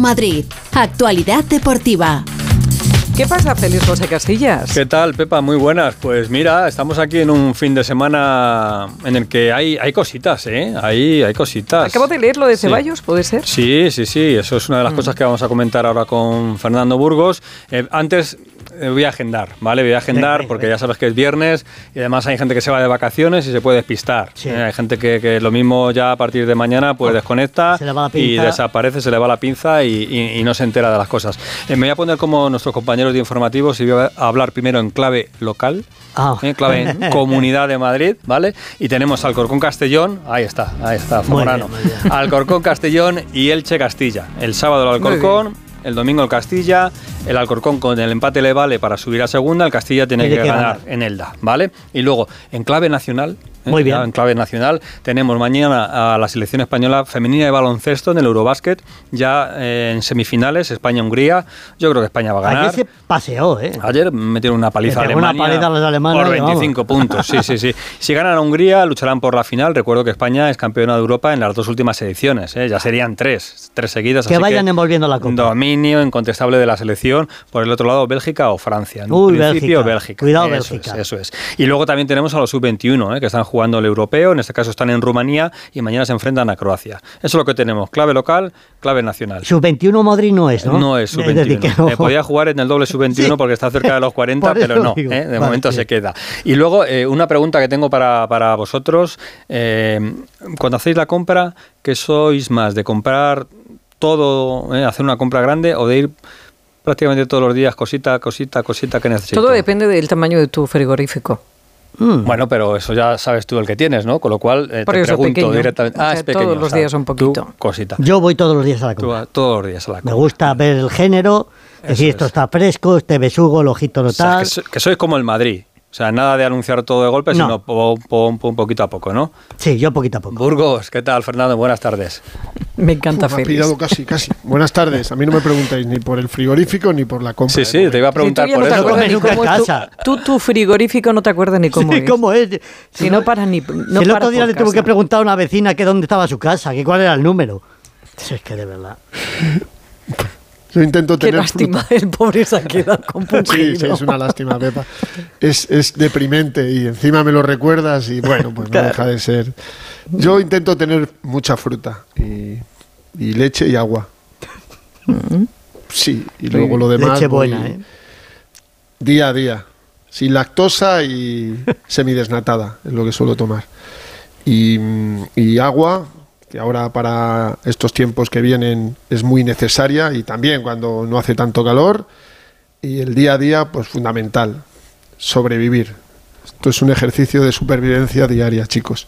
Madrid. Actualidad deportiva. ¿Qué pasa, Feliz José Castillas? ¿Qué tal, Pepa? Muy buenas. Pues mira, estamos aquí en un fin de semana en el que hay, hay cositas, ¿eh? Hay, hay cositas. Acabo de leer lo de Ceballos, ¿puede ser? Sí, sí, sí. Eso es una de las mm. cosas que vamos a comentar ahora con Fernando Burgos. Eh, antes voy a agendar, ¿vale? Voy a agendar porque ya sabes que es viernes y además hay gente que se va de vacaciones y se puede despistar. ¿eh? hay gente que, lo mismo ya a partir de mañana pues desconecta y desaparece, se le va la pinza y, no se entera de las cosas. Eh, me voy a poner como nuestros compañeros de informativos y voy a hablar primero en clave local. Ah. clave en Comunidad de Madrid, ¿vale? Y tenemos Alcorcón Castellón, ahí está, ahí está, Zamorano. Alcorcón Castellón y Elche Castilla. El sábado el Alcorcón, el domingo el Castilla, el Alcorcón con el empate le vale para subir a segunda, el Castilla tiene que, ganar en Elda, ¿vale? Y luego, en clave nacional. Muy bien. en clave nacional. Tenemos mañana a la selección española femenina de baloncesto en el Eurobásquet, ya eh, en semifinales, España-Hungría. Yo creo que España va a ganar. Ayer se paseó, ¿eh? Ayer metieron una paliza a Alemania. Una paliza a los alemanes. Por 25 puntos, sí, sí, sí. Si ganan a Hungría, lucharán por la final. Recuerdo que España es campeona de Europa en las dos últimas ediciones, ¿eh? ya serían tres, tres seguidas. Que vayan envolviendo la copa. Dominio incontestable de la selección. Por el otro lado, Bélgica o Francia. En Uy, principio, Bélgica. Cuidado, Bélgica. eso es. Y luego también tenemos a los sub-21, ¿eh? que están jugando el europeo, en este caso están en Rumanía y mañana se enfrentan a Croacia. Eso es lo que tenemos, clave local, clave nacional. Sub-21 Modri no es, ¿no? No es sub-21. podía jugar en el doble sub-21 porque está cerca de los 40, pero no, ¿eh? de momento se queda. Y luego, eh, una pregunta que tengo para, para vosotros, eh, cuando hacéis la compra, ¿qué sois más? ¿De comprar todo, hacer una compra grande o de ir prácticamente todos los días, cosita, cosita, cosita que necesito. Todo depende del tamaño de tu frigorífico. Mm. Bueno, pero eso ya sabes tú el que tienes, ¿no? Con lo cual eh, te pregunto directamente. Ah, es pequeño. Todos los días un poquito. cosita. Yo voy todos los días a la compra. todos los días a la compra. Me gusta ver el género, decir esto está fresco, este besugo, el ojito no tal. que, soy como el Madrid. O sea, nada de anunciar todo de golpe, sino un poquito a poco, ¿no? Sí, yo poquito a poco. Burgos, ¿qué tal, Fernando? Buenas tardes. Me encanta Uf, pillado casi, casi. Buenas tardes. A mí no me preguntáis ni por el frigorífico ni por la compra. Sí, sí, te iba a preguntar por eso. Tú, tu frigorífico no te acuerdas ni cómo es. cómo es. Si, no, para ni. No el otro día le tuve que preguntar a una vecina que dónde estaba su casa, que cuál era el número. es que de verdad. Yo intento Qué tener. lástima, el pobre se ha quedado Sí, sí, es una lástima, Pepa. Es, es, deprimente y encima me lo recuerdas y bueno, pues no deja de ser. Yo intento tener mucha fruta y, y leche y agua. Mm. Sí, y luego lo demás. Leche buena, ¿eh? Día a día. Sin lactosa y semidesnatada, es lo que suelo tomar. Y, y agua, que ahora para estos tiempos que vienen es muy necesaria y también cuando no hace tanto calor y el día a día pues fundamental sobrevivir esto es un ejercicio de supervivencia diaria chicos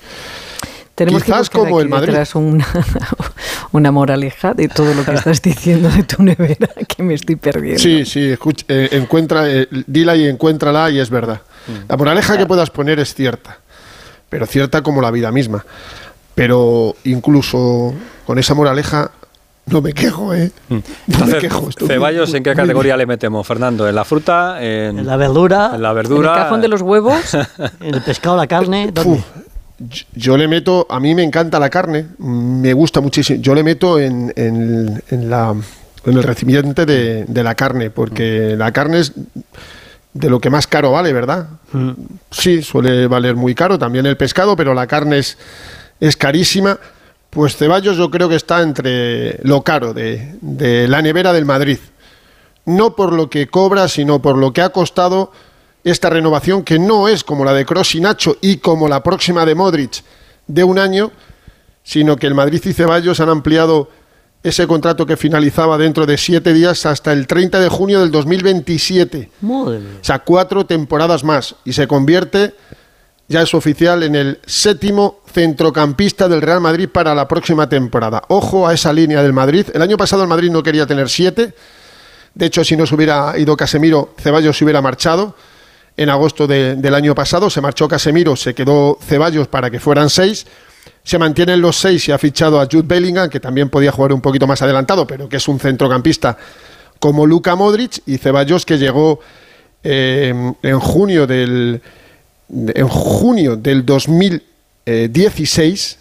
tenemos Quizás que como el Madrid. Una, una moraleja de todo lo que estás diciendo de tu nevera, que me estoy perdiendo. Sí, sí, escucha, eh, encuentra, eh, dila y encuéntrala y es verdad. Mm. La moraleja que puedas poner es cierta, pero cierta como la vida misma. Pero incluso con esa moraleja no me quejo, ¿eh? Mm. No me quejo. ¿Ceballos en qué categoría le metemos, Fernando? ¿En la fruta? En, la verdura? ¿En la verdura? ¿En el cajón de los huevos? ¿En el pescado, la carne? yo le meto, a mí me encanta la carne, me gusta muchísimo. Yo le meto en, en, en la, en el recipiente de, de, la carne, porque la carne es de lo que más caro vale, ¿verdad? Mm. Sí, suele valer muy caro también el pescado, pero la carne es es carísima. Pues Ceballos yo creo que está entre lo caro de, la nevera del Madrid. No por lo que cobra, sino por lo que ha costado esta renovación, que no es como la de Cross y Nacho y como la próxima de Modric de un año, sino que el Madrid y Ceballos han ampliado ese contrato que finalizaba dentro de siete días hasta el 30 de junio del 2027. O sea, cuatro temporadas más. Y se convierte ya es oficial en el séptimo centrocampista del Real Madrid para la próxima temporada. Ojo a esa línea del Madrid. El año pasado el Madrid no quería tener siete. De hecho, si no se hubiera ido Casemiro, Ceballos se hubiera marchado. En agosto del año pasado se marchó Casemiro, se quedó Ceballos para que fueran seis. Se mantienen los seis y ha fichado a Jude Bellingham, que también podía jugar un poquito más adelantado, pero que es un centrocampista como Luka Modric y Ceballos, que llegó eh, en junio del en junio del 2016,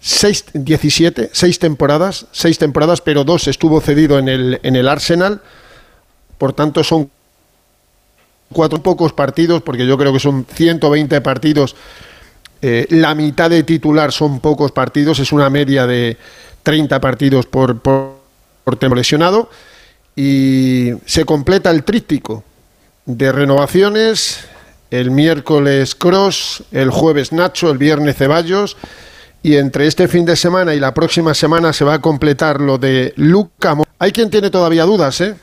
seis, 17, seis temporadas, seis temporadas, pero dos estuvo cedido en el, en el Arsenal. Por tanto, son cuatro pocos partidos, porque yo creo que son 120 partidos. Eh, la mitad de titular son pocos partidos, es una media de 30 partidos por, por, por lesionado. Y se completa el tríptico de renovaciones. El miércoles Cross, el jueves Nacho, el viernes Ceballos y entre este fin de semana y la próxima semana se va a completar lo de Luca. Hay quien tiene todavía dudas, ¿eh?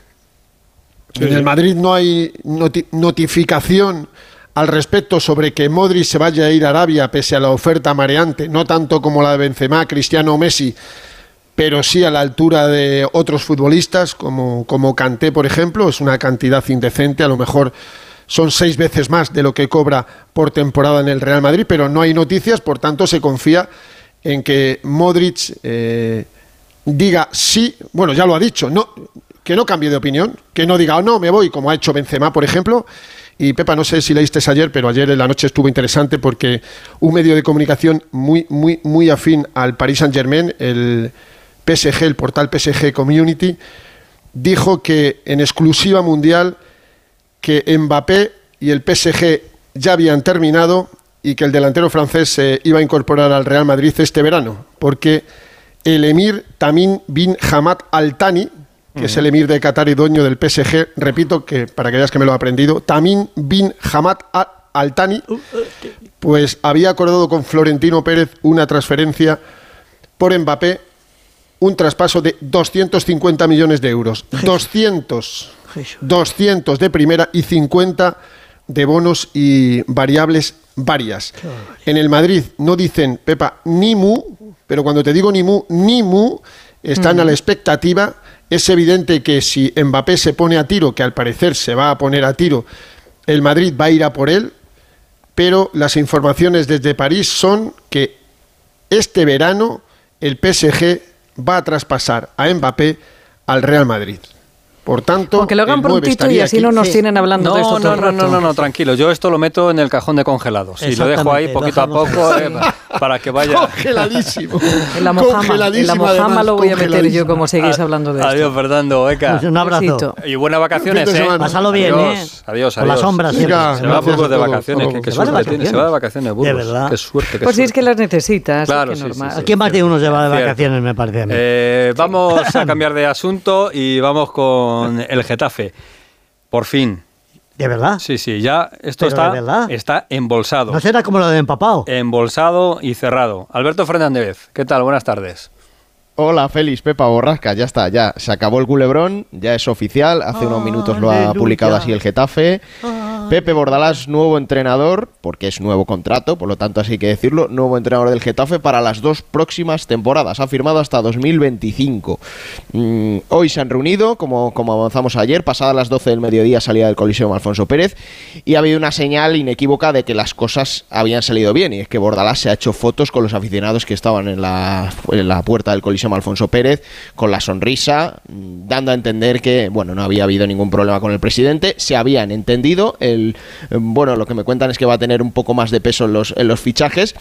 en el Madrid no hay notificación al respecto sobre que Modric se vaya a ir a Arabia pese a la oferta mareante, no tanto como la de Benzema, Cristiano o Messi, pero sí a la altura de otros futbolistas como, como Kanté, por ejemplo, es una cantidad indecente, a lo mejor son seis veces más de lo que cobra por temporada en el Real Madrid, pero no hay noticias, por tanto se confía en que Modric eh, diga sí, bueno, ya lo ha dicho, no, que no cambie de opinión, que no diga, oh, no, me voy, como ha hecho Benzema, por ejemplo. Y Pepa, no sé si leíste ayer, pero ayer en la noche estuvo interesante porque un medio de comunicación muy, muy, muy afín al Paris Saint Germain, el PSG, el portal PSG Community, dijo que en exclusiva mundial que Mbappé y el PSG ya habían terminado y que el delantero francés se iba a incorporar al Real Madrid este verano, porque el emir Tamim bin Hamad Al Thani, que es el emir de Qatar y dueño del PSG, repito que para que veas que me lo he aprendido, Tamim bin Hamad Al Thani, pues había acordado con Florentino Pérez una transferencia por Mbappé, un traspaso de 250 millones de euros. 200 200 de primera y 50 de bonos y variables varias. En el Madrid no dicen, Pepa, ni mu, pero cuando te digo ni mu, ni mu, están a la expectativa. Es evidente que si Mbappé se pone a tiro, que al parecer se va a poner a tiro, el Madrid va a ir a por él, pero las informaciones desde París son que este verano el PSG va a traspasar a Mbappé al Real Madrid. Por tanto, que lo hagan prontito y así no nos tienen hablando de esto no, no, no, no, no, tranquilo. Yo esto lo meto en el cajón de congelados y lo dejo ahí poquito a poco eh, para que vaya. Congeladísimo. en la mojama, lo voy a meter yo como seguís hablando de esto. Adiós, Fernando. Eka. Pues un abrazo. Y buenas vacaciones, ¿eh? Pásalo bien, adiós, ¿eh? Adiós, adiós. Con la sombra Se va a Burgos de vacaciones. Qué suerte tiene. Se va de vacaciones, Burgos. Qué suerte. Pues si es que las necesitas. Claro. Aquí más de uno se va de vacaciones, me parece a mí. Eh, vamos a cambiar de asunto y vamos con el Getafe. Por fin. ¿De verdad? Sí, sí, ya esto está, está embolsado. ¿No será como lo de empapado? Embolsado y cerrado. Alberto Fernández, ¿qué tal? Buenas tardes. Hola, Félix, Pepa Borrasca, ya está, ya se acabó el culebrón, ya es oficial, hace unos minutos lo ha publicado así el Getafe. Pepe Bordalás, nuevo entrenador, porque es nuevo contrato, por lo tanto así hay que decirlo, nuevo entrenador del Getafe para las dos próximas temporadas. Ha firmado hasta 2025. Mm, hoy se han reunido, como, como avanzamos ayer, pasadas las 12 del mediodía salía del Coliseo Alfonso Pérez, y ha habido una señal inequívoca de que las cosas habían salido bien, y es que Bordalás se ha hecho fotos con los aficionados que estaban en la, en la puerta del Coliseo Alfonso Pérez, con la sonrisa, mm, dando a entender que, bueno, no había habido ningún problema con el presidente, se habían entendido, el bueno, lo que me cuentan es que va a tener un poco más de peso en los, fichajes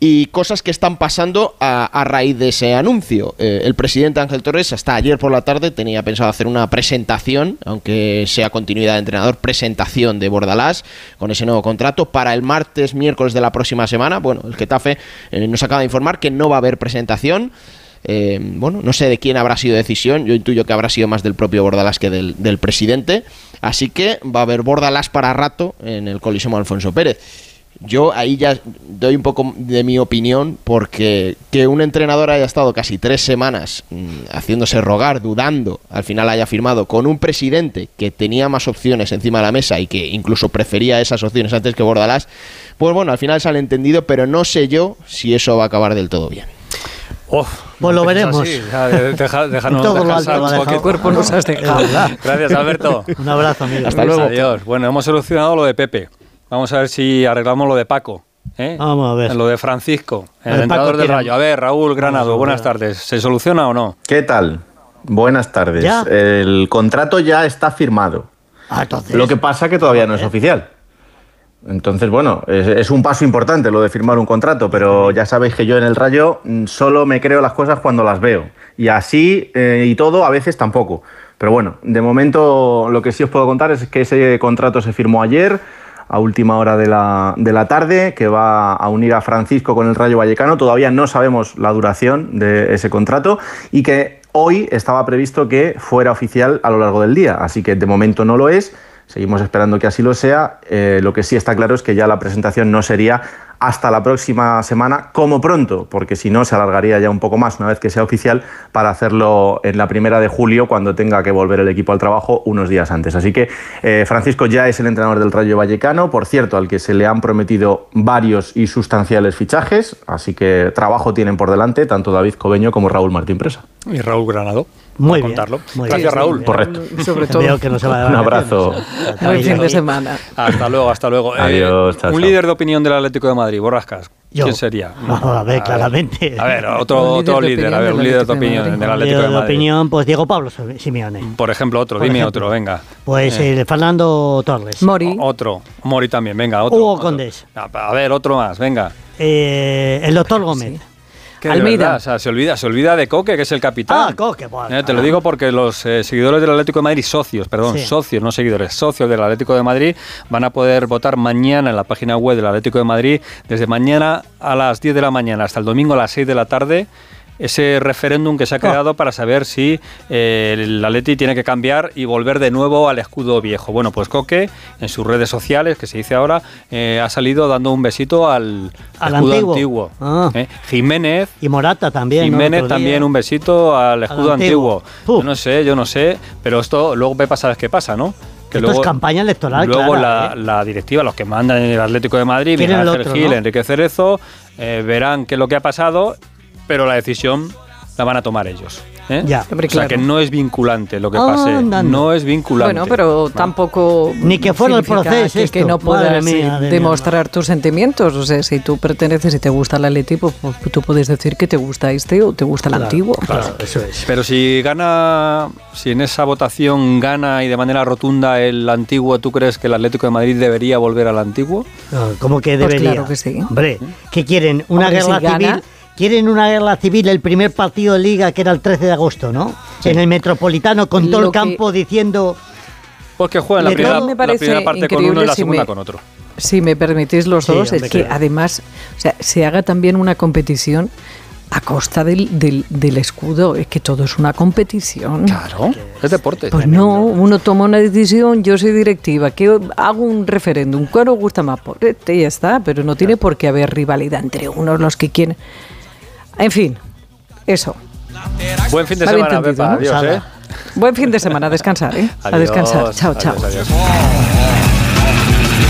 y cosas que están pasando a, raíz de ese anuncio. Eh, el presidente Ángel Torres hasta ayer por la tarde tenía pensado hacer una presentación, aunque sea continuidad de entrenador, presentación de Bordalás con ese nuevo contrato para el martes, miércoles de la próxima semana. Bueno, el Getafe eh, nos acaba de informar que no va a haber presentación. Eh, bueno, no sé de quién habrá sido decisión, yo intuyo que habrá sido más del propio Bordalás que del presidente. Así que va a haber Bordalás para rato en el Coliseo Alfonso Pérez. Yo ahí ya doy un poco de mi opinión porque que un entrenador haya estado casi tres semanas mm, haciéndose rogar, dudando, al final haya firmado con un presidente que tenía más opciones encima de la mesa y que incluso prefería esas opciones antes que Bordalás, pues bueno, al final sale entendido, pero no sé yo si eso va a acabar del todo bien. Pues lo veremos. déjanos porque cuerpo nos has dejado. Gracias, Alberto. Un abrazo, amigo. Hasta luego. Adiós. Bueno, hemos solucionado lo de Pepe. Vamos a ver si arreglamos lo de Paco. ¿eh? Vamos a ver. Lo de Francisco, el, entrenador del Rayo. A ver, Raúl Granado, buenas tardes. ¿Se soluciona o no? ¿Qué tal? Buenas tardes. El contrato ya está firmado. Ah, entonces... Lo que pasa que todavía no es oficial. Entonces, bueno, es, un paso importante lo de firmar un contrato, pero ya sabéis que yo en el Rayo mm, solo me creo las cosas cuando las veo. Y así eh, y todo, a veces tampoco. Pero bueno, de momento lo que sí os puedo contar es que ese contrato se firmó ayer a última hora de la, de la, tarde, que va a unir a Francisco con el Rayo Vallecano. Todavía no sabemos la duración de ese contrato y que hoy estaba previsto que fuera oficial a lo largo del día. Así que de momento no lo es. Seguimos esperando que así lo sea. Eh, lo que sí está claro es que ya la presentación no sería hasta la próxima semana, como pronto, porque si no se alargaría ya un poco más una vez que sea oficial para hacerlo en la primera de julio cuando tenga que volver el equipo al trabajo unos días antes. Así que eh, Francisco ya es el entrenador del Rayo Vallecano, por cierto, al que se le han prometido varios y sustanciales fichajes, así que trabajo tienen por delante tanto David Cobeño como Raúl Martín Presa. Y Raúl Granado. Muy bien, contarlo. Gracias, Raúl. Correcto. Sobre todo. Que no se un abrazo. Buen fin de semana. Hasta luego, hasta luego. Eh, Adiós. un líder de opinión del Atlético de Madrid, Borrascas. ¿Quién sería? a ver, claramente. A ver, otro, otro líder, a ver, un líder de opinión del Atlético de Madrid. de opinión, pues Diego Pablo Simeone. Por ejemplo, otro, dime otro, venga. Pues eh. Fernando Torres. Mori. otro, Mori también, venga, otro. Hugo Condés. A ver, otro más, venga. Eh, el doctor Gómez. Almeida. o sea, se olvida, se olvida de Coque, que es el capitán. Ah, Coque, bueno. Eh, te lo digo porque los eh, seguidores del Atlético de Madrid, socios, perdón, socios, no seguidores, socios del Atlético de Madrid, van a poder votar mañana en la página web del Atlético de Madrid, desde mañana a las 10 de la mañana hasta el domingo a las 6 de la tarde ese referéndum que se ha creado para saber si eh, el Atleti tiene que cambiar y volver de nuevo al escudo viejo. Bueno, pues Coque, en sus redes sociales, que se dice ahora, eh, ha salido dando un besito al, escudo antiguo. Ah. Eh, Jiménez. Y Morata también. Jiménez también un besito al escudo antiguo. Yo no sé, yo no sé, pero esto luego ve sabes qué pasa, ¿no? Que luego, es campaña electoral. Luego la, directiva, los que mandan en el Atlético de Madrid, Miguel Ángel Gil, Enrique Cerezo, verán qué es lo que ha pasado pero la decisión la van a tomar ellos. ¿eh? Ya, o sea que no es vinculante lo que pase. No es vinculante. Bueno, pero tampoco. Ni que fuera el proceso. Que, que no puedas demostrar tus sentimientos. O sea, si tú perteneces y te gusta la Leti, pues, pues, tú puedes decir que te gusta este o te gusta el antiguo. Claro, eso es. Pero si gana, si en esa votación gana y de manera rotunda el antiguo, ¿tú crees que el Atlético de Madrid debería volver al antiguo? ¿Cómo que pues debería? claro que sí. Hombre, ¿qué quieren? ¿Una guerra civil? Quieren una guerra civil, el primer partido de liga que era el 13 de agosto, ¿no? En el Metropolitano con todo el campo diciendo... Porque juegan la primera, la primera parte con uno y la segunda con otro. Si me permitís los dos, es que además o sea, se haga también una competición a costa del, del, escudo. Es que todo es una competición. Claro, es deporte. Pues no, uno toma una decisión, yo soy directiva, que hago un referéndum, ¿cuál os gusta más? Por este ya está, pero no tiene por qué haber rivalidad entre unos los que quieren. En fin, eso. Buen fin de semana, Pepa. Adiós, ¿eh? Buen fin de semana, a descansar, ¿eh? a descansar. Chao, chao.